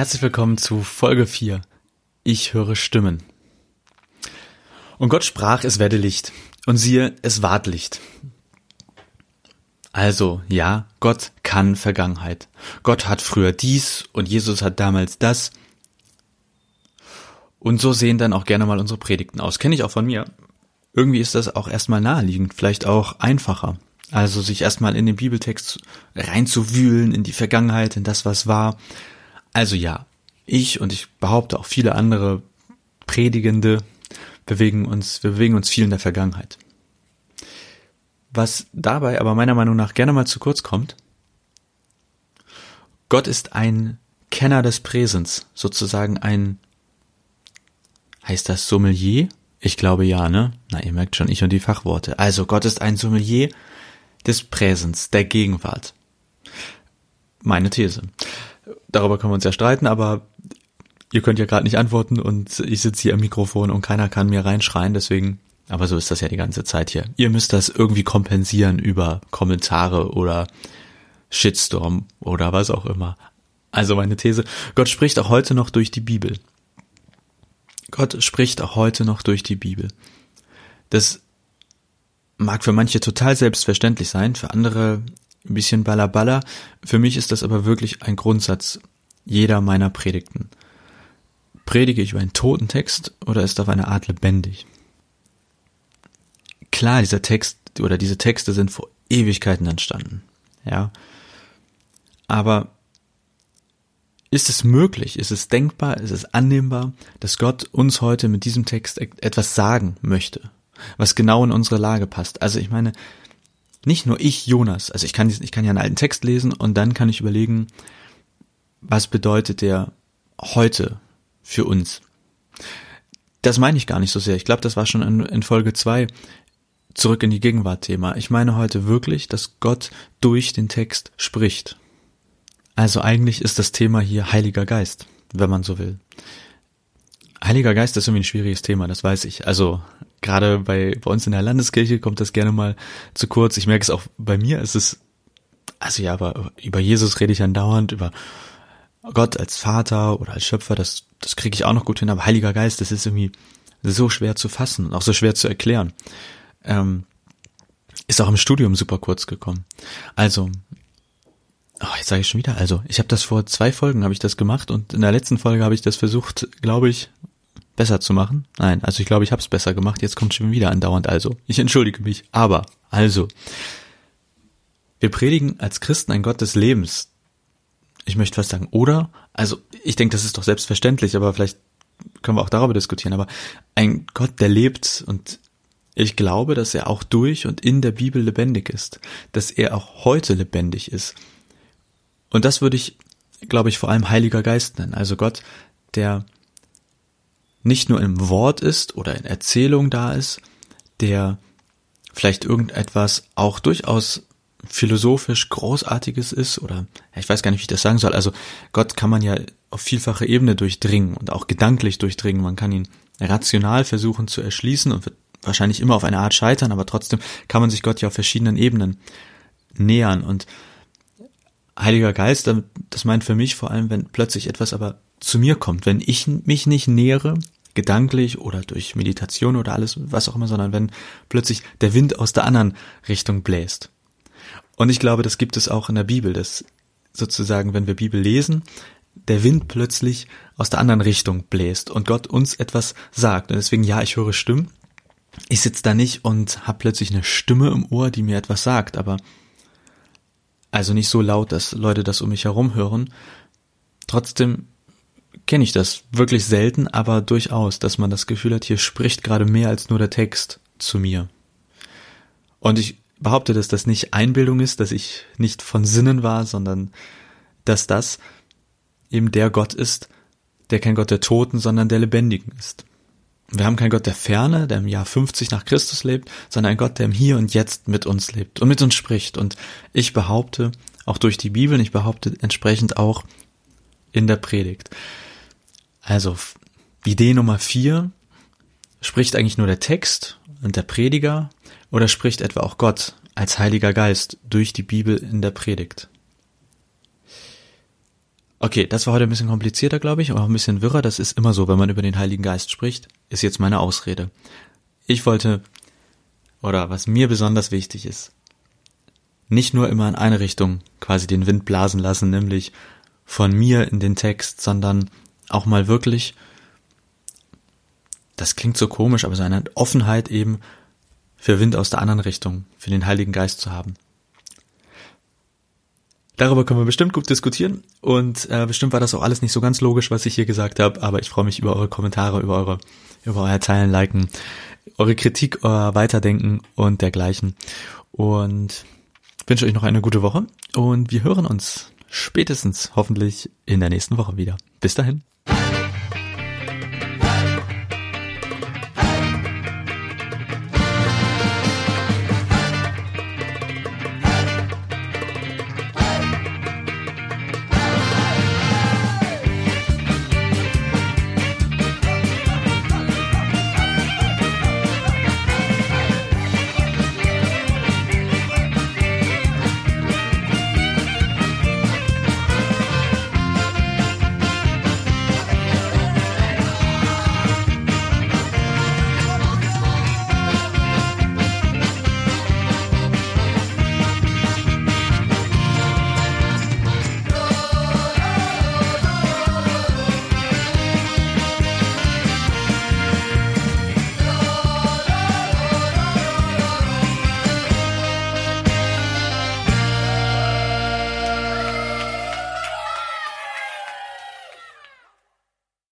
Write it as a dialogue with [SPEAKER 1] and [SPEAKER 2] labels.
[SPEAKER 1] Herzlich willkommen zu Folge 4. Ich höre Stimmen. Und Gott sprach, es werde Licht. Und siehe, es ward Licht. Also, ja, Gott kann Vergangenheit. Gott hat früher dies und Jesus hat damals das. Und so sehen dann auch gerne mal unsere Predigten aus. Kenne ich auch von mir. Irgendwie ist das auch erstmal naheliegend, vielleicht auch einfacher. Also sich erstmal in den Bibeltext reinzuwühlen, in die Vergangenheit, in das, was war also ja, ich und ich behaupte auch viele andere Predigende bewegen uns, wir bewegen uns viel in der Vergangenheit. Was dabei aber meiner Meinung nach gerne mal zu kurz kommt, Gott ist ein Kenner des Präsens, sozusagen ein, heißt das Sommelier? Ich glaube ja, ne? Na, ihr merkt schon, ich und die Fachworte. Also Gott ist ein Sommelier des Präsens, der Gegenwart. Meine These darüber können wir uns ja streiten, aber ihr könnt ja gerade nicht antworten und ich sitze hier am Mikrofon und keiner kann mir reinschreien, deswegen, aber so ist das ja die ganze Zeit hier. Ihr müsst das irgendwie kompensieren über Kommentare oder Shitstorm oder was auch immer. Also meine These, Gott spricht auch heute noch durch die Bibel. Gott spricht auch heute noch durch die Bibel. Das mag für manche total selbstverständlich sein, für andere ein bisschen ballerballer. Für mich ist das aber wirklich ein Grundsatz jeder meiner Predigten. Predige ich über einen toten Text oder ist auf eine Art lebendig? Klar, dieser Text oder diese Texte sind vor Ewigkeiten entstanden. Ja. Aber ist es möglich, ist es denkbar, ist es annehmbar, dass Gott uns heute mit diesem Text etwas sagen möchte, was genau in unsere Lage passt? Also ich meine, nicht nur ich, Jonas, also ich kann, ich kann ja einen alten Text lesen und dann kann ich überlegen, was bedeutet der heute für uns? Das meine ich gar nicht so sehr. Ich glaube, das war schon in, in Folge zwei zurück in die Gegenwart Thema. Ich meine heute wirklich, dass Gott durch den Text spricht. Also eigentlich ist das Thema hier Heiliger Geist, wenn man so will. Heiliger Geist ist irgendwie ein schwieriges Thema, das weiß ich. Also gerade bei, bei uns in der Landeskirche kommt das gerne mal zu kurz. Ich merke es auch bei mir, es ist, also ja, aber über Jesus rede ich andauernd, über Gott als Vater oder als Schöpfer, das, das kriege ich auch noch gut hin, aber Heiliger Geist, das ist irgendwie so schwer zu fassen und auch so schwer zu erklären. Ähm, ist auch im Studium super kurz gekommen. Also, oh, jetzt sage ich schon wieder, also, ich habe das vor zwei Folgen habe ich das gemacht und in der letzten Folge habe ich das versucht, glaube ich, besser zu machen. Nein, also ich glaube, ich habe es besser gemacht. Jetzt kommt schon wieder andauernd also. Ich entschuldige mich. Aber, also, wir predigen als Christen ein Gott des Lebens. Ich möchte fast sagen, oder? Also, ich denke, das ist doch selbstverständlich, aber vielleicht können wir auch darüber diskutieren. Aber ein Gott, der lebt und ich glaube, dass er auch durch und in der Bibel lebendig ist, dass er auch heute lebendig ist. Und das würde ich, glaube ich, vor allem Heiliger Geist nennen. Also Gott, der nicht nur im Wort ist oder in Erzählung da ist, der vielleicht irgendetwas auch durchaus philosophisch Großartiges ist oder ich weiß gar nicht, wie ich das sagen soll. Also Gott kann man ja auf vielfache Ebene durchdringen und auch gedanklich durchdringen. Man kann ihn rational versuchen zu erschließen und wird wahrscheinlich immer auf eine Art scheitern, aber trotzdem kann man sich Gott ja auf verschiedenen Ebenen nähern und Heiliger Geist, das meint für mich vor allem, wenn plötzlich etwas aber zu mir kommt, wenn ich mich nicht nähere, gedanklich oder durch Meditation oder alles, was auch immer, sondern wenn plötzlich der Wind aus der anderen Richtung bläst. Und ich glaube, das gibt es auch in der Bibel, dass sozusagen, wenn wir Bibel lesen, der Wind plötzlich aus der anderen Richtung bläst und Gott uns etwas sagt. Und deswegen, ja, ich höre Stimmen. Ich sitze da nicht und habe plötzlich eine Stimme im Ohr, die mir etwas sagt, aber also nicht so laut, dass Leute das um mich herum hören. Trotzdem kenne ich das wirklich selten, aber durchaus, dass man das Gefühl hat, hier spricht gerade mehr als nur der Text zu mir. Und ich behaupte, dass das nicht Einbildung ist, dass ich nicht von Sinnen war, sondern dass das eben der Gott ist, der kein Gott der Toten, sondern der Lebendigen ist. Wir haben keinen Gott der Ferne, der im Jahr 50 nach Christus lebt, sondern einen Gott, der im Hier und Jetzt mit uns lebt und mit uns spricht. Und ich behaupte, auch durch die Bibel, ich behaupte entsprechend auch in der Predigt. Also, Idee Nummer vier, spricht eigentlich nur der Text und der Prediger oder spricht etwa auch Gott als Heiliger Geist durch die Bibel in der Predigt? Okay, das war heute ein bisschen komplizierter, glaube ich, aber auch ein bisschen wirrer. Das ist immer so, wenn man über den Heiligen Geist spricht, ist jetzt meine Ausrede. Ich wollte, oder was mir besonders wichtig ist, nicht nur immer in eine Richtung quasi den Wind blasen lassen, nämlich von mir in den Text, sondern auch mal wirklich, das klingt so komisch, aber so eine Offenheit eben für Wind aus der anderen Richtung, für den Heiligen Geist zu haben. Darüber können wir bestimmt gut diskutieren und äh, bestimmt war das auch alles nicht so ganz logisch, was ich hier gesagt habe, aber ich freue mich über eure Kommentare, über eure, über euer Teilen, Liken, eure Kritik, euer Weiterdenken und dergleichen. Und wünsche euch noch eine gute Woche und wir hören uns spätestens hoffentlich in der nächsten Woche wieder. Bis dahin.